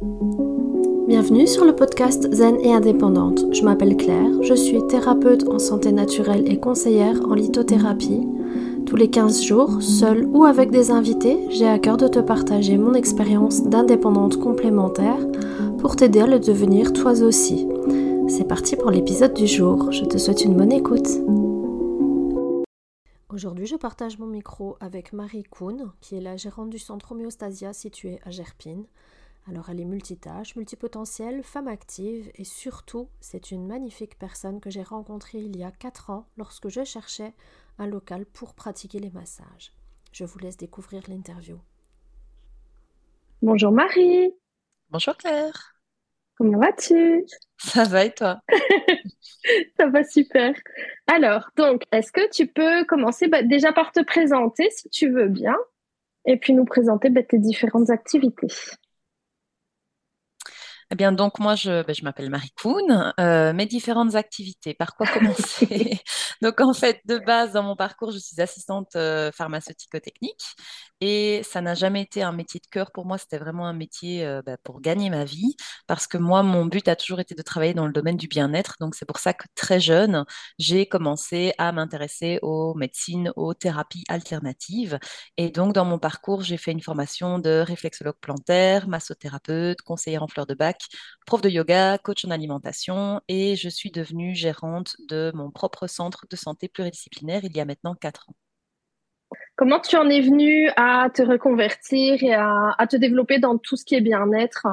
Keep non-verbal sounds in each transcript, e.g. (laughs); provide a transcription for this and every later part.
Bienvenue sur le podcast Zen et indépendante. Je m'appelle Claire, je suis thérapeute en santé naturelle et conseillère en lithothérapie. Tous les 15 jours, seule ou avec des invités, j'ai à cœur de te partager mon expérience d'indépendante complémentaire pour t'aider à le devenir toi aussi. C'est parti pour l'épisode du jour. Je te souhaite une bonne écoute. Aujourd'hui, je partage mon micro avec Marie Kuhn, qui est la gérante du centre Homéostasia situé à Gerpine. Alors, elle est multitâche, multipotentielle, femme active et surtout, c'est une magnifique personne que j'ai rencontrée il y a 4 ans lorsque je cherchais un local pour pratiquer les massages. Je vous laisse découvrir l'interview. Bonjour Marie. Bonjour Claire. Comment vas-tu? Ça va et toi? (laughs) Ça va super. Alors, donc, est-ce que tu peux commencer? Bah, déjà par te présenter si tu veux bien et puis nous présenter bah, tes différentes activités eh bien, donc moi, je, ben, je m'appelle Marie Kuhn. Euh, mes différentes activités, par quoi commencer? (laughs) Donc, en fait, de base, dans mon parcours, je suis assistante euh, pharmaceutico-technique et ça n'a jamais été un métier de cœur pour moi. C'était vraiment un métier euh, ben, pour gagner ma vie parce que moi, mon but a toujours été de travailler dans le domaine du bien-être. Donc, c'est pour ça que très jeune, j'ai commencé à m'intéresser aux médecines, aux thérapies alternatives. Et donc, dans mon parcours, j'ai fait une formation de réflexologue plantaire, massothérapeute, conseillère en fleurs de bac prof de yoga, coach en alimentation et je suis devenue gérante de mon propre centre de santé pluridisciplinaire il y a maintenant quatre ans. Comment tu en es venue à te reconvertir et à, à te développer dans tout ce qui est bien-être?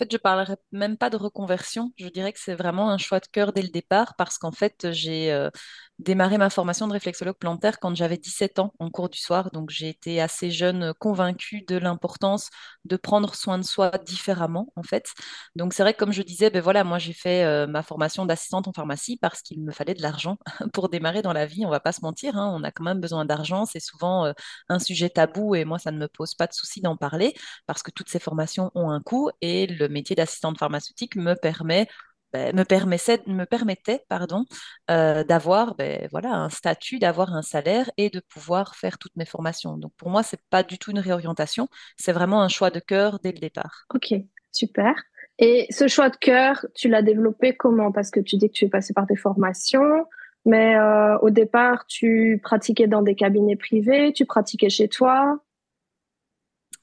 En fait, je parlerai même pas de reconversion. Je dirais que c'est vraiment un choix de cœur dès le départ parce qu'en fait, j'ai euh, démarré ma formation de réflexologue plantaire quand j'avais 17 ans en cours du soir. Donc, j'ai été assez jeune euh, convaincue de l'importance de prendre soin de soi différemment, en fait. Donc, c'est vrai que comme je disais, ben voilà, moi, j'ai fait euh, ma formation d'assistante en pharmacie parce qu'il me fallait de l'argent (laughs) pour démarrer dans la vie. On va pas se mentir, hein, on a quand même besoin d'argent. C'est souvent euh, un sujet tabou et moi, ça ne me pose pas de souci d'en parler parce que toutes ces formations ont un coût et le métier d'assistante pharmaceutique me permet ben, me, permettait, me permettait pardon, euh, d'avoir ben, voilà, un statut, d'avoir un salaire et de pouvoir faire toutes mes formations. Donc pour moi, ce n'est pas du tout une réorientation, c'est vraiment un choix de cœur dès le départ. Ok, super. Et ce choix de cœur, tu l'as développé comment? Parce que tu dis que tu es passé par des formations, mais euh, au départ, tu pratiquais dans des cabinets privés, tu pratiquais chez toi.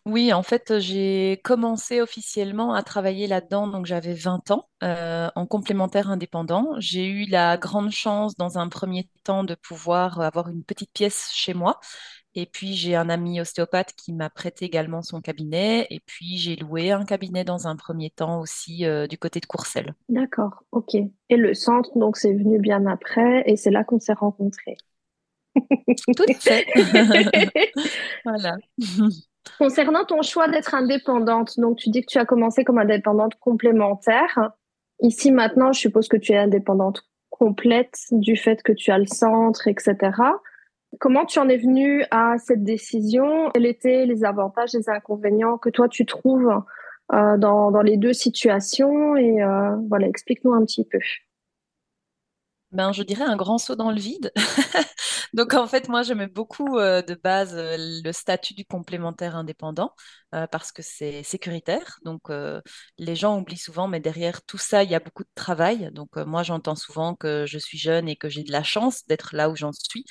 Oui, en fait, j'ai commencé officiellement à travailler là-dedans, donc j'avais 20 ans, euh, en complémentaire indépendant. J'ai eu la grande chance, dans un premier temps, de pouvoir avoir une petite pièce chez moi. Et puis, j'ai un ami ostéopathe qui m'a prêté également son cabinet. Et puis, j'ai loué un cabinet dans un premier temps aussi euh, du côté de Courcelles. D'accord, ok. Et le centre, donc, c'est venu bien après, et c'est là qu'on s'est rencontrés. Tout à fait. (laughs) (laughs) voilà. (laughs) Concernant ton choix d'être indépendante, donc tu dis que tu as commencé comme indépendante complémentaire. Ici maintenant, je suppose que tu es indépendante complète du fait que tu as le centre, etc. Comment tu en es venue à cette décision? Quels étaient les avantages les inconvénients que toi tu trouves euh, dans, dans, les deux situations? Et euh, voilà, explique-nous un petit peu. Ben, je dirais un grand saut dans le vide. (laughs) Donc en fait, moi, j'aimais beaucoup euh, de base euh, le statut du complémentaire indépendant euh, parce que c'est sécuritaire. Donc les gens oublient souvent, mais derrière tout ça, il y a beaucoup de travail. Donc moi, j'entends souvent que je suis jeune et que j'ai de la chance d'être là où j'en suis.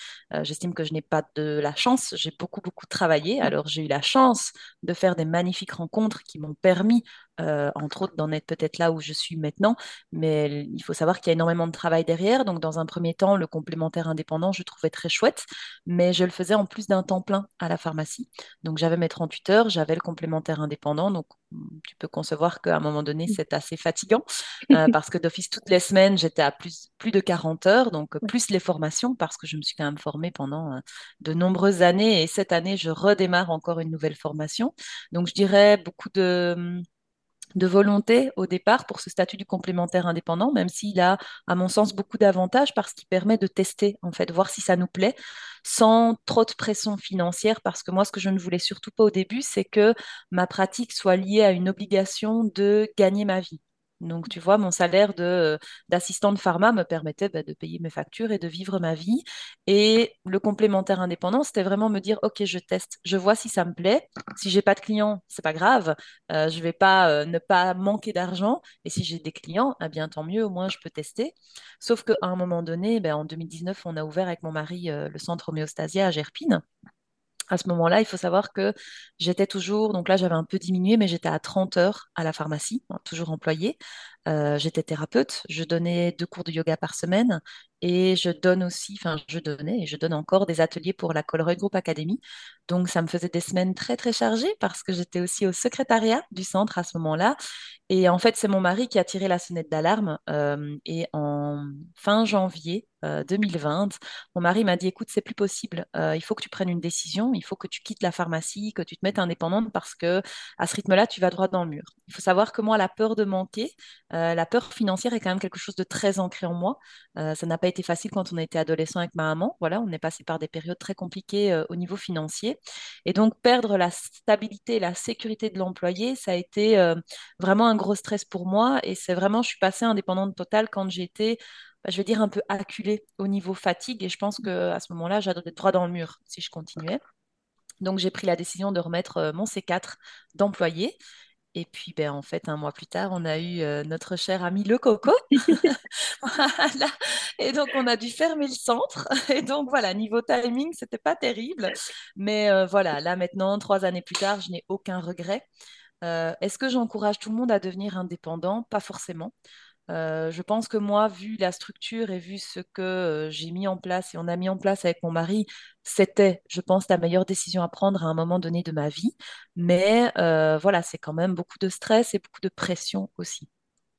J'estime que je n'ai pas de la chance. J'ai beaucoup, beaucoup travaillé. Alors j'ai eu la chance de faire des magnifiques rencontres qui m'ont permis entre autres d'en être peut-être là où je suis maintenant, mais il faut savoir qu'il y a énormément de travail derrière. Donc, dans un premier temps, le complémentaire indépendant, je trouvais très chouette, mais je le faisais en plus d'un temps plein à la pharmacie. Donc j'avais mes 38 heures, j'avais le complémentaire indépendant, donc mm, tu peux concevoir qu'à un moment donné, c'est assez fatigant euh, (laughs) parce que d'office, toutes les semaines, j'étais à plus, plus de 40 heures, donc plus les formations parce que je me suis quand même formée pendant euh, de nombreuses années. Et cette année, je redémarre encore une nouvelle formation. Donc je dirais beaucoup de mm, de volonté au départ pour ce statut du complémentaire indépendant, même s'il a, à mon sens, beaucoup d'avantages parce qu'il permet de tester, en fait, voir si ça nous plaît, sans trop de pression financière, parce que moi, ce que je ne voulais surtout pas au début, c'est que ma pratique soit liée à une obligation de gagner ma vie. Donc, tu vois, mon salaire de, d'assistante pharma me permettait bah, de payer mes factures et de vivre ma vie. Et le complémentaire indépendant, c'était vraiment me dire, OK, je teste, je vois si ça me plaît. Si j'ai pas de clients, c'est pas grave. Euh, je vais pas euh, ne pas manquer d'argent. Et si j'ai des clients, eh bien, tant mieux, au moins, je peux tester. Sauf qu'à un moment donné, ben, en 2019, on a ouvert avec mon mari euh, le centre homéostasia à Gerpine à ce moment-là, il faut savoir que j'étais toujours, donc là j'avais un peu diminué, mais j'étais à 30 heures à la pharmacie, hein, toujours employée. Euh, j'étais thérapeute, je donnais deux cours de yoga par semaine et je donne aussi, enfin je donnais et je donne encore des ateliers pour la Colruyt Group Academy. Donc ça me faisait des semaines très très chargées parce que j'étais aussi au secrétariat du centre à ce moment-là. Et en fait, c'est mon mari qui a tiré la sonnette d'alarme. Euh, et en fin janvier 2020, euh, mon mari m'a dit, écoute, c'est plus possible. il faut que tu prennes une décision. Il faut que tu quittes la pharmacie, que tu te mettes indépendante parce que à ce rythme-là, tu vas droit dans le mur. Il faut savoir que moi, la peur de manquer, euh, la peur financière est quand même quelque chose de très ancré en moi. Euh, ça n'a pas été facile quand on été adolescent avec ma maman. Voilà, on est passé par des périodes très compliquées euh, au niveau financier. Et donc, perdre la stabilité, la sécurité de l'employé, ça a été vraiment un gros stress pour moi. Et c'est vraiment, je suis passée indépendante totale quand été bah, je vais dire un peu acculée au niveau fatigue et je pense qu'à ce moment-là, j'allais droit dans le mur si je continuais. Donc j'ai pris la décision de remettre mon C4 d'employé et puis, ben, en fait, un mois plus tard, on a eu euh, notre cher ami le Coco. (laughs) (laughs) voilà. Et donc, on a dû fermer le centre. (laughs) Et donc, voilà, niveau timing, c'était pas terrible. Mais euh, voilà, là maintenant, trois années plus tard, je n'ai aucun regret. Euh, est-ce que j'encourage tout le monde à devenir indépendant? Pas forcément. Euh, je pense que moi, vu la structure et vu ce que euh, j'ai mis en place et on a mis en place avec mon mari, c'était, je pense, la meilleure décision à prendre à un moment donné de ma vie. Mais euh, voilà, c'est quand même beaucoup de stress et beaucoup de pression aussi.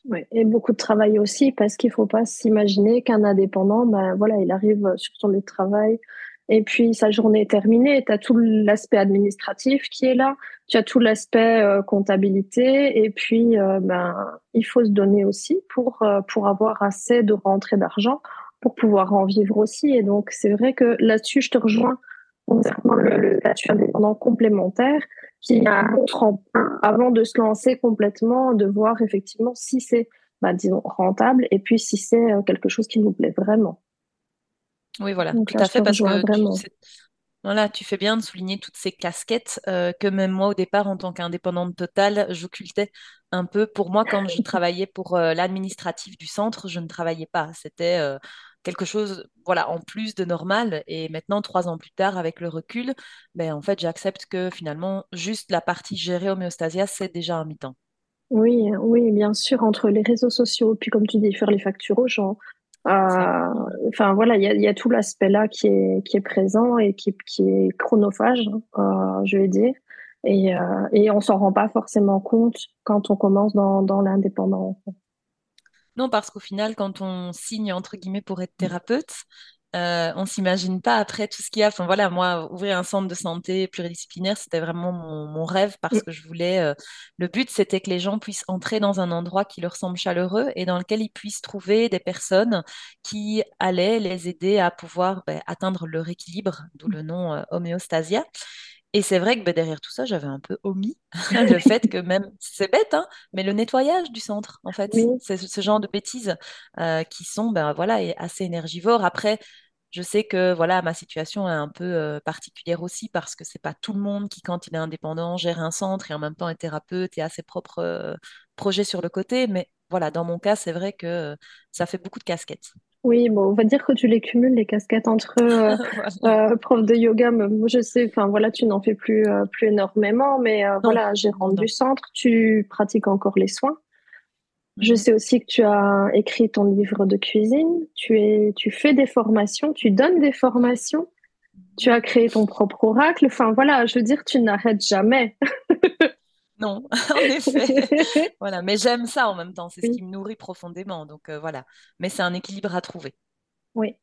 Ouais, et beaucoup de travail aussi, parce qu'il ne faut pas s'imaginer qu'un indépendant, ben, voilà, il arrive sur son lieu de travail, et puis sa journée est terminée, tu as tout l'aspect administratif qui est là, tu as tout l'aspect euh, comptabilité, et puis euh, ben, il faut se donner aussi pour, euh, pour avoir assez de rentrée d'argent pour pouvoir en vivre aussi. Et donc c'est vrai que là-dessus, je te rejoins concernant le, statut indépendant complémentaire, qui a un avant de se lancer complètement, de voir effectivement si c'est, bah, disons, rentable, et puis si c'est quelque chose qui nous plaît vraiment. Oui, voilà, tout à fait, parce que tu, voilà, tu fais bien de souligner toutes ces casquettes euh, que même moi, au départ, en tant qu'indépendante totale, j'occultais un peu. Pour moi, quand je travaillais pour euh, l'administratif du centre, je ne travaillais pas. C'était euh, quelque chose, voilà, en plus de normal. Et maintenant, trois ans plus tard, avec le recul, ben, en fait, j'accepte que finalement, juste la partie gérée homéostasia, c'est déjà un mi-temps. Oui, oui, bien sûr, entre les réseaux sociaux, puis comme tu dis, faire les factures aux gens, enfin voilà, il y a, tout l'aspect là qui est qui est présent et qui, qui est chronophage, euh, je vais dire, et euh, et on s'en rend pas forcément compte quand on commence dans dans l'indépendance. Non, parce qu'au final, quand on signe entre guillemets pour être thérapeute, euh, on s'imagine pas après tout ce qu'il y a. Enfin voilà, moi, ouvrir un centre de santé pluridisciplinaire, c'était vraiment mon, rêve parce mm. que je voulais. Euh, le but, c'était que les gens puissent entrer dans un endroit qui leur semble chaleureux et dans lequel ils puissent trouver des personnes qui allaient les aider à pouvoir ben, atteindre leur équilibre, d'où le nom euh, homéostasia. Et c'est vrai que ben, derrière tout ça, j'avais un peu omis (laughs) (laughs) le fait que même, c'est bête, hein, mais le nettoyage du centre, en fait, c'est ce genre de bêtises qui sont ben, voilà, assez énergivores. Après, je sais que voilà, ma situation est un peu euh, particulière aussi parce que c'est pas tout le monde qui, quand il est indépendant, gère un centre et en même temps est thérapeute et a ses propres euh, projets sur le côté. Mais voilà, dans mon cas, c'est vrai que euh, ça fait beaucoup de casquettes. Oui, bon, on va dire que tu les cumules, les casquettes entre (laughs) prof de yoga. Mais je sais, enfin voilà, tu n'en fais plus, plus énormément, mais voilà, gérant du centre, tu pratiques encore les soins. Je sais aussi que tu as écrit ton livre de cuisine, tu, es, tu fais des formations, tu donnes des formations, tu as créé ton propre oracle. Enfin voilà, je veux dire, tu n'arrêtes jamais. (laughs) non, (laughs) en effet. (laughs) voilà, mais j'aime ça en même temps, c'est ce qui me nourrit profondément. Donc euh, voilà, mais c'est un équilibre à trouver. Oui.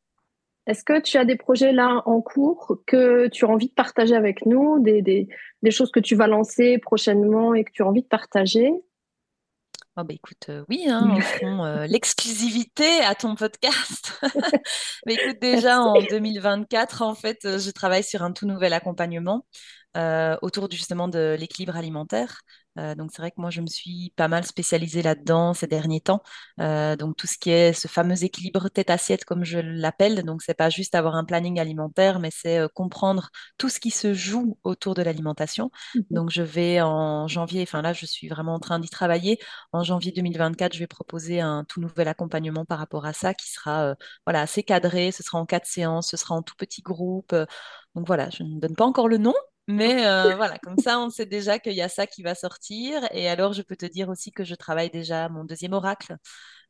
Est-ce que tu as des projets là en cours que tu as envie de partager avec nous, des, des, des choses que tu vas lancer prochainement et que tu as envie de partager? Oh bah écoute, euh, oui, hein, (laughs) euh, l'exclusivité à ton podcast. (laughs) mais écoute, déjà en 2024, en fait, euh, je travaille sur un tout nouvel accompagnement autour justement de l'équilibre alimentaire. Euh, donc c'est vrai que moi je me suis pas mal spécialisée là-dedans ces derniers temps. Euh, donc tout ce qui est ce fameux équilibre tête-assiette comme je l'appelle. Donc c'est pas juste avoir un planning alimentaire, mais c'est euh, comprendre tout ce qui se joue autour de l'alimentation. Mhm. Donc je vais en janvier, enfin là je suis vraiment en train d'y travailler. En janvier 2024, je vais proposer un tout nouvel accompagnement par rapport à ça qui sera voilà assez cadré. Ce sera en quatre séances, ce sera en tout petit groupe. Donc voilà, je ne donne pas encore le nom, mais euh, voilà, comme ça, on sait déjà qu'il y a ça qui va sortir. Et alors, je peux te dire aussi que je travaille déjà mon deuxième oracle,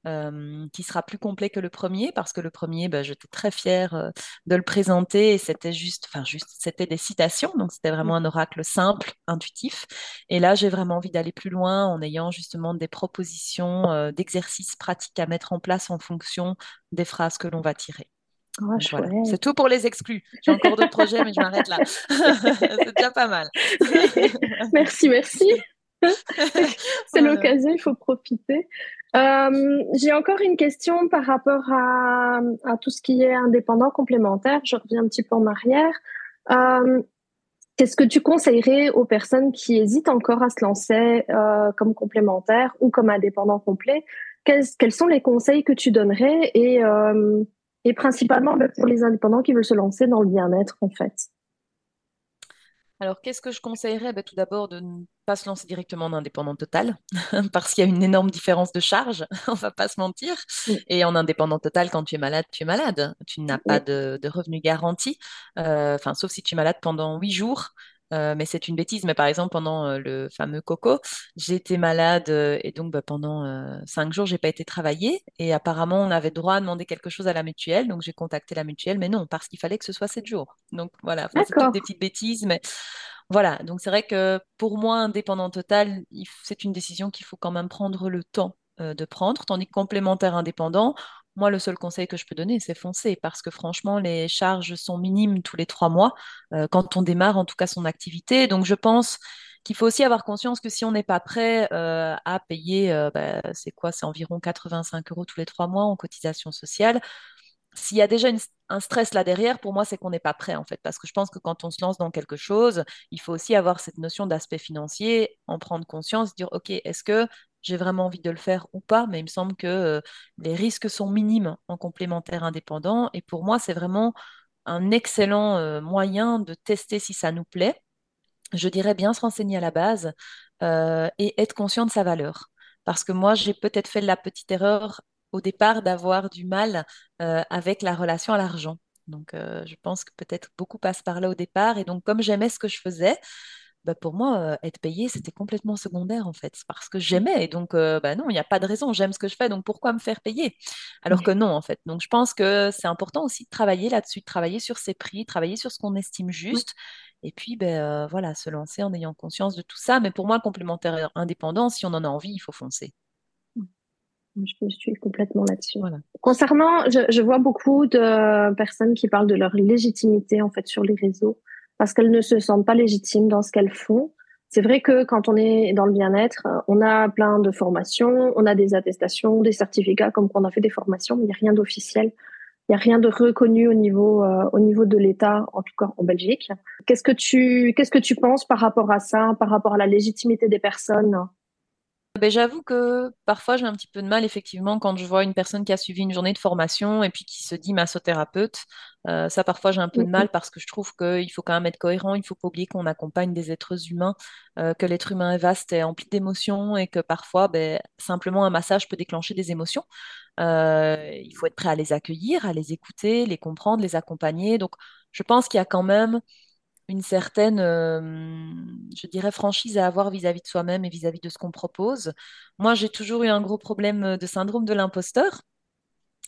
euh, qui sera plus complet que le premier, parce que le premier, bah, j'étais très fière euh, de le présenter. Et c'était juste, enfin, juste, c'était des citations. Donc, c'était vraiment un oracle simple, intuitif. Et là, j'ai vraiment envie d'aller plus loin en ayant justement des propositions d'exercices pratiques à mettre en place en fonction des phrases que l'on va tirer. Oh, voilà. C'est tout pour les exclus. J'ai encore d'autres projets, mais je m'arrête là. (laughs) c'est déjà pas mal. (laughs) merci, merci. (laughs) c'est l'occasion, il faut profiter. Euh, J'ai encore une question par rapport à, à, tout ce qui est indépendant complémentaire. Je reviens un petit peu en arrière. Euh, Qu'est-ce que tu conseillerais aux personnes qui hésitent encore à se lancer euh, comme complémentaire ou comme indépendant complet? Quels, quels, sont les conseils que tu donnerais et et principalement bah, pour les indépendants qui veulent se lancer dans le bien-être, en fait. Alors, qu'est-ce que je conseillerais bah, Tout d'abord, de ne pas se lancer directement en indépendant total, (laughs) parce qu'il y a une énorme différence de charge, (laughs) on va pas se mentir. Et en indépendant total, quand tu es malade, tu es malade. Tu n'as pas de, de revenus garantis, euh, enfin, sauf si tu es malade pendant huit jours. Euh, mais c'est une bêtise. Mais par exemple, pendant euh, le fameux coco, j'étais malade euh, et donc bah, pendant cinq jours, j'ai pas été travailler. Et apparemment, on avait droit à demander quelque chose à la mutuelle. Donc j'ai contacté la mutuelle, mais non, parce qu'il fallait que ce soit sept jours. Donc voilà, c'est toutes des petites bêtises, mais voilà. Donc c'est vrai que pour moi, indépendant total, c'est une décision qu'il faut quand même prendre le temps de prendre, tandis que complémentaire indépendant, moi, le seul conseil que je peux donner, c'est foncer, parce que franchement, les charges sont minimes tous les trois mois, euh, quand on démarre en tout cas son activité. Donc, je pense qu'il faut aussi avoir conscience que si on n'est pas prêt euh, à payer, euh, bah, c'est quoi, c'est environ 85 euros tous les trois mois en cotisation sociale. S'il y a déjà un stress là derrière, pour moi, c'est qu'on n'est pas prêt en fait, parce que je pense que quand on se lance dans quelque chose, il faut aussi avoir cette notion d'aspect financier, en prendre conscience, dire ok, est-ce que j'ai vraiment envie de le faire ou pas, mais il me semble que les risques sont minimes en complémentaire indépendant. Et pour moi, c'est vraiment un excellent moyen de tester si ça nous plaît. Je dirais bien se renseigner à la base et être conscient de sa valeur. Parce que moi, j'ai peut-être fait la petite erreur au départ d'avoir du mal avec la relation à l'argent. Donc, je pense que peut-être beaucoup passent par là au départ. Et donc, comme j'aimais ce que je faisais, bah, pour moi, euh, être payé, c'était complètement secondaire en fait, parce que j'aimais. Et donc, euh, bah, non, il n'y a pas de raison, j'aime ce que je fais, donc pourquoi me faire payer? Alors que non, en fait. Donc, je pense que c'est important aussi de travailler là-dessus, de travailler sur ses prix, travailler sur ce qu'on estime juste. Et puis, ben, euh, voilà, se lancer en ayant conscience de tout ça. Mais pour moi, le complémentaire indépendant, si on en a envie, il faut foncer. Je me suis complètement là-dessus. Voilà. Concernant, je, je, vois beaucoup de personnes qui parlent de leur légitimité en fait sur les réseaux parce qu'elles ne se sentent pas légitimes dans ce qu'elles font. C'est vrai que quand on est dans le bien-être, on a plein de formations, on a des attestations, des certificats comme qu'on a fait des formations, mais il n'y a rien d'officiel. Il n'y a rien de reconnu au niveau, euh, au niveau de l'État, en tout cas en Belgique. Qu'est-ce que tu, qu'est-ce que tu penses par rapport à ça, par rapport à la légitimité des personnes? Ben, j'avoue que parfois j'ai un petit peu de mal effectivement quand je vois une personne qui a suivi une journée de formation et puis qui se dit massothérapeute. Euh, ça parfois j'ai un peu de mal parce que je trouve qu'il faut quand même être cohérent, il faut pas oublier qu'on accompagne des êtres humains, euh, que l'être humain est vaste et empli d'émotions et que parfois ben, simplement un massage peut déclencher des émotions. Euh, il faut être prêt à les accueillir, à les écouter, les comprendre, les accompagner. Donc je pense qu'il y a quand même une certaine, je dirais, franchise à avoir vis-à-vis de soi-même et vis-à-vis de ce qu'on propose. Moi, j'ai toujours eu un gros problème de syndrome de l'imposteur.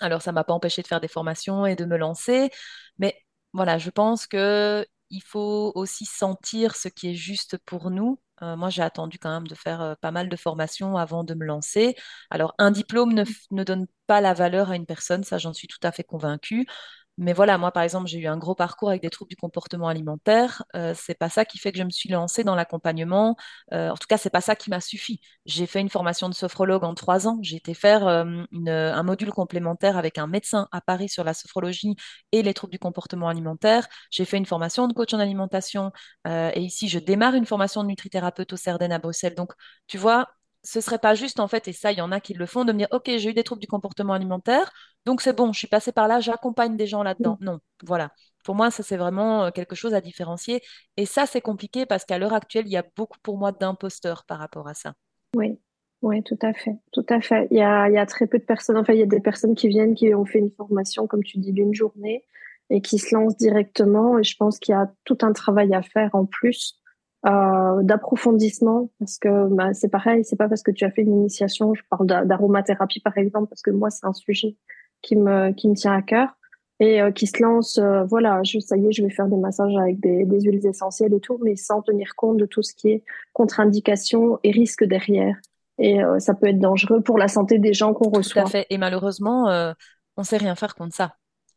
Alors, ça ne m'a pas empêché de faire des formations et de me lancer, mais voilà, je pense que il faut aussi sentir ce qui est juste pour nous. Euh, moi, j'ai attendu quand même de faire pas mal de formations avant de me lancer. Alors, un diplôme ne, ne donne pas la valeur à une personne, ça j'en suis tout à fait convaincue. Mais voilà, moi, par exemple, j'ai eu un gros parcours avec des troubles du comportement alimentaire. Euh, c'est pas ça qui fait que je me suis lancée dans l'accompagnement. Euh, en tout cas, c'est pas ça qui m'a suffi. J'ai fait une formation de sophrologue en trois ans. J'ai été faire euh, un module complémentaire avec un médecin à Paris sur la sophrologie et les troubles du comportement alimentaire. J'ai fait une formation de coach en alimentation. Euh, et ici, je démarre une formation de nutrithérapeute au CERDEN à Bruxelles. Donc, tu vois, ce serait pas juste en fait, et ça, il y en a qui le font, de me dire, OK, j'ai eu des troubles du comportement alimentaire, donc c'est bon, je suis passée par là, j'accompagne des gens là-dedans. Mm. Non, voilà. Pour moi, ça, c'est vraiment euh, quelque chose à différencier. Et ça, c'est compliqué parce qu'à l'heure actuelle, il y a beaucoup pour moi d'imposteurs par rapport à ça. Oui, oui, tout à fait, tout à fait. Il y a, il y a très peu de personnes, enfin, il y a des personnes qui viennent, qui ont fait une formation, comme tu dis, d'une journée et qui se lancent directement. Et je pense qu'il y a tout un travail à faire en plus euh, d'approfondissement parce que bah, c'est pareil, c'est pas parce que tu as fait une initiation, je parle d'aromathérapie par exemple, parce que moi c'est un sujet qui me qui me tient à cœur et euh, qui se lance, euh, voilà, je, ça y est, je vais faire des massages avec des, des huiles essentielles et tout, mais sans tenir compte de tout ce qui est contre-indication et risque derrière. Et ça peut être dangereux pour la santé des gens qu'on Tout à reçoit. fait. Et malheureusement, on sait rien faire contre ça.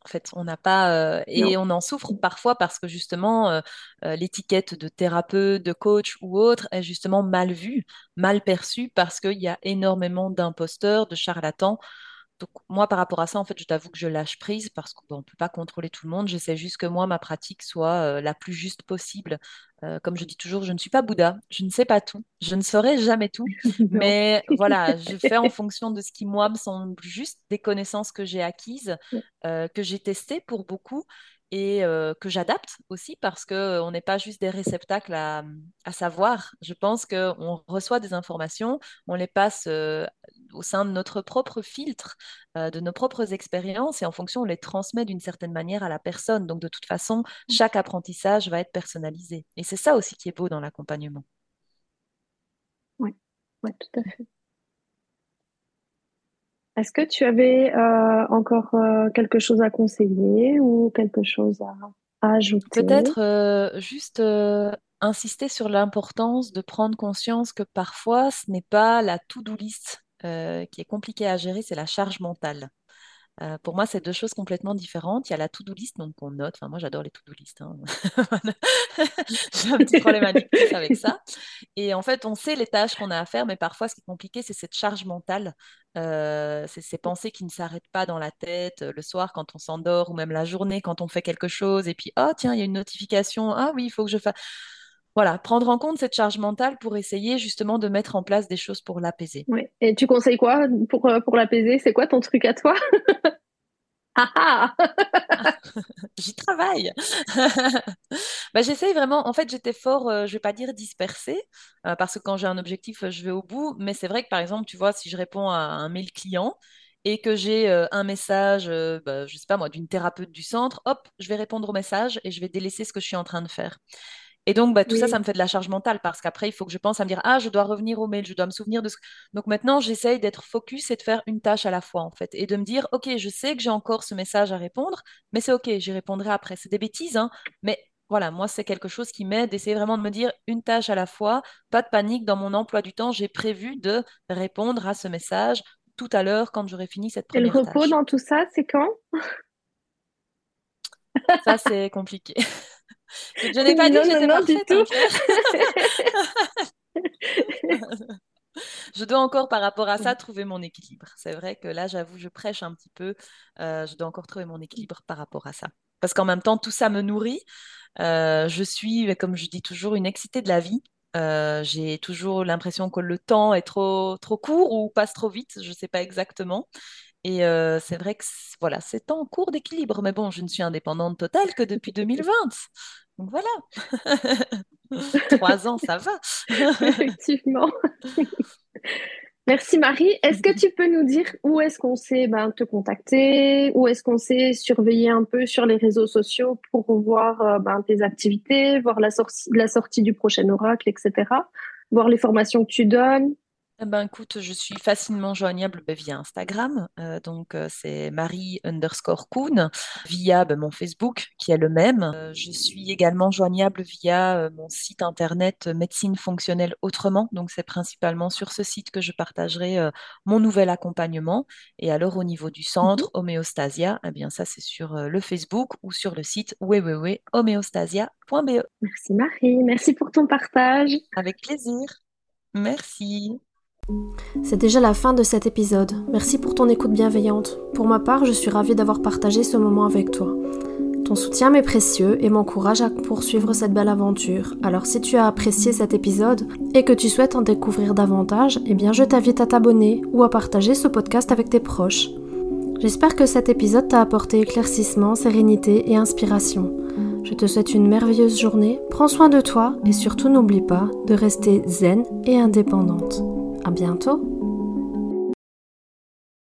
En fait, on n'a pas euh, et Non. on en souffre parfois parce que justement euh, euh, l'étiquette de thérapeute, de coach ou autre est justement mal vue, mal perçue parce qu'il y a énormément d'imposteurs, de charlatans Donc moi, par rapport à ça, en fait, je t'avoue que je lâche prise parce qu'on ne peut pas contrôler tout le monde. J'essaie juste que moi, ma pratique soit euh, la plus juste possible. Euh, comme je dis toujours, je ne suis pas Bouddha, je ne sais pas tout, je ne saurai jamais tout, (laughs) mais voilà, je (laughs) fais en fonction de ce qui, moi, me semble juste, des connaissances que j'ai acquises, euh, que j'ai testées pour beaucoup et euh, que j'adapte aussi parce que on n'est pas juste des réceptacles à, à savoir. Je pense qu'on reçoit des informations, on les passe euh, au sein de notre propre filtre, euh, de nos propres expériences, et en fonction, on les transmet d'une certaine manière à la personne. Donc, de toute façon, chaque apprentissage va être personnalisé. Et c'est ça aussi qui est beau dans l'accompagnement. Oui, ouais, tout à fait. Est-ce que tu avais euh, encore euh, quelque chose à conseiller ou quelque chose à, ajouter? Peut-être euh, juste insister sur l'importance de prendre conscience que parfois, ce n'est pas la to-do list qui est compliquée à gérer, c'est la charge mentale. Pour moi, c'est deux choses complètement différentes. Il y a la to-do list, donc on note. Enfin, moi, j'adore les to-do list. hein. (laughs) J'ai un petit problème avec ça. Et en fait, on sait les tâches qu'on a à faire, mais parfois, ce qui est compliqué, c'est cette charge mentale. Euh, c'est ces pensées qui ne s'arrêtent pas dans la tête euh, le soir quand on s'endort ou même la journée quand on fait quelque chose. Et puis, oh, tiens, il y a une notification. Ah oui, il faut que je fasse. Voilà, prendre en compte cette charge mentale pour essayer justement de mettre en place des choses pour l'apaiser. Oui. Et tu conseilles quoi pour, euh, pour l'apaiser? C'est quoi ton truc à toi? (laughs) (laughs) J'y travaille. (laughs) Bah, j'essaye vraiment. En fait, j'étais fort, euh, je vais pas dire dispersée, euh, parce que quand j'ai un objectif, euh, je vais au bout. Mais c'est vrai que par exemple, tu vois, si je réponds à un mail client et que j'ai euh, un message, euh, bah, je sais pas moi, d'une thérapeute du centre, hop, je vais répondre au message et je vais délaisser ce que je suis en train de faire. Et donc, bah, tout ça, ça me fait de la charge mentale parce qu'après, il faut que je pense à me dire, ah, je dois revenir au mail, je dois me souvenir de ce... Donc maintenant, j'essaye d'être focus et de faire une tâche à la fois, en fait, et de me dire, OK, je sais que j'ai encore ce message à répondre, mais c'est OK, j'y répondrai après. C'est des bêtises, hein, mais voilà, moi, c'est quelque chose qui m'aide d'essayer vraiment de me dire une tâche à la fois, pas de panique dans mon emploi du temps, j'ai prévu de répondre à ce message tout à l'heure quand j'aurai fini cette Et le première repos tâche. dans tout ça, c'est quand? Ça, c'est compliqué. (laughs) Je n'ai pas dit que j'étais non, du parfaite, hein, tout. (laughs) Je dois encore, par rapport à ça, trouver mon équilibre. C'est vrai que là, j'avoue, je prêche un petit peu. Euh, je dois encore trouver mon équilibre par rapport à ça. Parce qu'en même temps, tout ça me nourrit. Euh, je suis, comme je dis toujours, une excitée de la vie. Euh, j'ai toujours l'impression que le temps est trop, trop court ou passe trop vite. Je ne sais pas exactement. Et euh, c'est vrai que voilà, c'est en cours d'équilibre. Mais bon, je ne suis indépendante totale que depuis 2020. Donc voilà, (laughs) (laughs) trois ans, ça va. Effectivement. (laughs) Merci Marie. Est-ce que tu peux nous dire où est-ce qu'on sait ben, te contacter, où est-ce qu'on sait surveiller un peu sur les réseaux sociaux pour voir ben, tes activités, voir la sortie du prochain oracle, etc. Voir les formations que tu donnes? Eh ben, écoute, je suis facilement joignable ben, via Instagram, euh, donc euh, c'est Marie underscore Kuhn, via ben, mon Facebook qui est le même. Euh, je suis également joignable via mon site internet Médecine fonctionnelle autrement, donc c'est principalement sur ce site que je partagerai mon nouvel accompagnement. Et alors au niveau du centre Mhm. Homéostasia, eh bien ça c'est sur le Facebook ou sur le site www.homéostasia.be. Merci Marie, merci pour ton partage. Avec plaisir. Merci. C'est déjà la fin de cet épisode. Merci pour ton écoute bienveillante. Pour ma part, je suis ravie d'avoir partagé ce moment avec toi. Ton soutien m'est précieux et m'encourage à poursuivre cette belle aventure. Alors si tu as apprécié cet épisode et que tu souhaites en découvrir davantage, eh je t'invite à t'abonner ou à partager ce podcast avec tes proches. J'espère que cet épisode t'a apporté éclaircissement, sérénité et inspiration. Je te souhaite une merveilleuse journée, prends soin de toi et surtout n'oublie pas de rester zen et indépendante. À bientôt